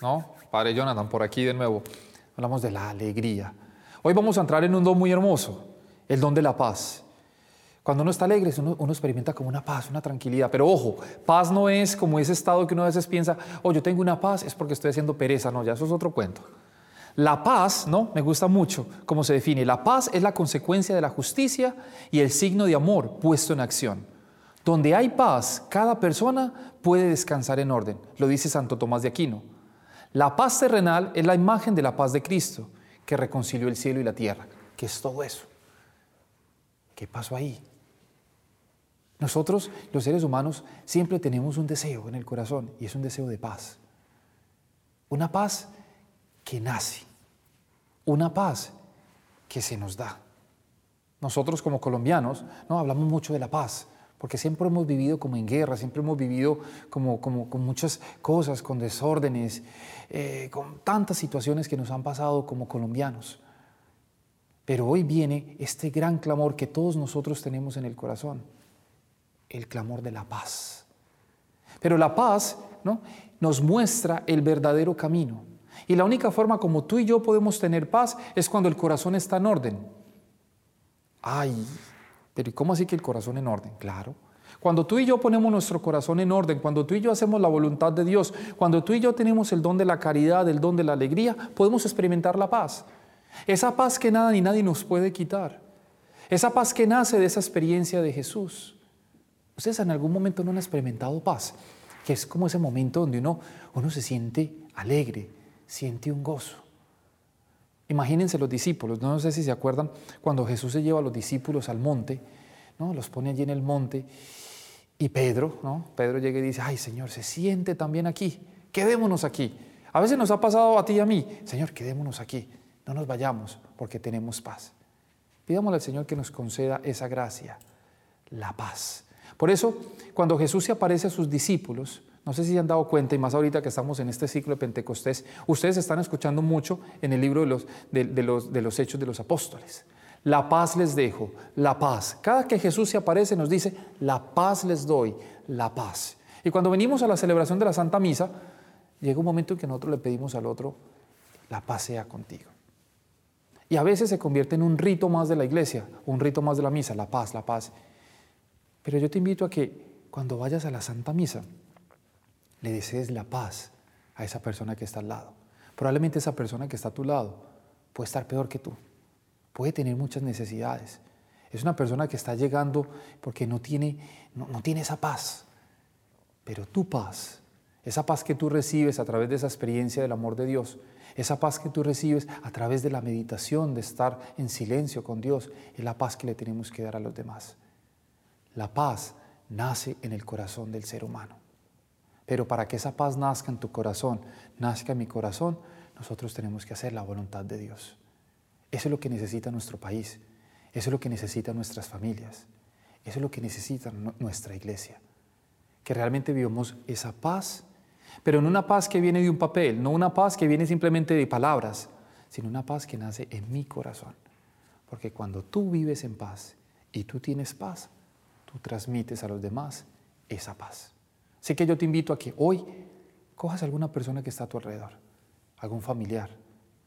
¿no? Padre Jonathan, por aquí de nuevo. Hablamos de la alegría. Hoy vamos a entrar en un don muy hermoso, el don de la paz. Cuando uno está alegre, uno, uno, experimenta como una paz, una tranquilidad. Pero ojo, paz no es como ese estado que uno a veces piensa, oh, yo tengo una paz, es porque estoy haciendo pereza. No, ya eso es otro cuento. La paz, ¿no? Me gusta mucho cómo se define. La paz es la consecuencia de la justicia y el signo de amor puesto en acción. Donde hay paz, cada persona puede descansar en orden, lo dice Santo Tomás de Aquino. La paz terrenal es la imagen de la paz de Cristo, que reconcilió el cielo y la tierra. ¿Qué es todo eso? ¿Qué pasó ahí? Nosotros, los seres humanos, siempre tenemos un deseo en el corazón y es un deseo de paz. Una paz que nace, una paz que se nos da. Nosotros como colombianos no hablamos mucho de la paz, porque siempre hemos vivido como en guerra, siempre hemos vivido como, con muchas cosas, con desórdenes, eh, con tantas situaciones que nos han pasado como colombianos. Pero hoy viene este gran clamor que todos nosotros tenemos en el corazón el clamor de la paz. Pero la paz ¿no? nos muestra el verdadero camino. Y la única forma como tú y yo podemos tener paz es cuando el corazón está en orden. Ay, pero ¿y cómo así que el corazón en orden? Claro. Cuando tú y yo ponemos nuestro corazón en orden, cuando tú y yo hacemos la voluntad de Dios, cuando tú y yo tenemos el don de la caridad, el don de la alegría, podemos experimentar la paz. Esa paz que nada ni nadie nos puede quitar. Esa paz que nace de esa experiencia de Jesús. Ustedes en algún momento no han experimentado paz, que es como ese momento donde uno, uno se siente alegre, siente un gozo. Imagínense los discípulos, no sé si se acuerdan cuando Jesús se lleva a los discípulos al monte, ¿no? los pone allí en el monte y Pedro, ¿no? Pedro llega y dice, ay Señor, se siente también aquí, quedémonos aquí. A veces nos ha pasado a ti y a mí, Señor, quedémonos aquí, no nos vayamos porque tenemos paz. Pidámosle al Señor que nos conceda esa gracia, la paz. Por eso, cuando Jesús se aparece a sus discípulos, no sé si se han dado cuenta, y más ahorita que estamos en este ciclo de Pentecostés, ustedes están escuchando mucho en el libro de los, de, los, de los Hechos de los Apóstoles. La paz les dejo, la paz. Cada que Jesús se aparece nos dice, la paz les doy, la paz. Y cuando venimos a la celebración de la Santa Misa, llega un momento en que nosotros le pedimos al otro, la paz sea contigo. Y a veces se convierte en un rito más de la iglesia, un rito más de la misa, la paz, la paz. Pero yo te invito a que cuando vayas a la Santa Misa, le desees la paz a esa persona que está al lado. Probablemente esa persona que está a tu lado puede estar peor que tú, puede tener muchas necesidades. Es una persona que está llegando porque no tiene, no, no tiene esa paz. Pero tu paz, esa paz que tú recibes a través de esa experiencia del amor de Dios, esa paz que tú recibes a través de la meditación, de estar en silencio con Dios, es la paz que le tenemos que dar a los demás. La paz nace en el corazón del ser humano. Pero para que esa paz nazca en tu corazón, nazca en mi corazón, nosotros tenemos que hacer la voluntad de Dios. Eso es lo que necesita nuestro país, eso es lo que necesitan nuestras familias, eso es lo que necesita nuestra iglesia. Que realmente vivamos esa paz, pero no una paz que viene de un papel, no una paz que viene simplemente de palabras, sino una paz que nace en mi corazón. Porque cuando tú vives en paz y tú tienes paz, transmites a los demás esa paz. Así que yo te invito a que hoy cojas a alguna persona que está a tu alrededor, algún familiar,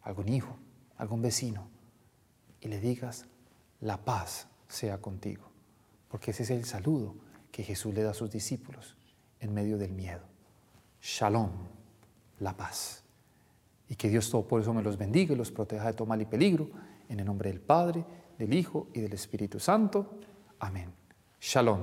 algún hijo, algún vecino, y le digas, la paz sea contigo, porque ese es el saludo que Jesús le da a sus discípulos en medio del miedo. Shalom, la paz. Y que Dios todo por eso me los bendiga y los proteja de todo mal y peligro. En el nombre del Padre, del Hijo y del Espíritu Santo. Amén. Shalom.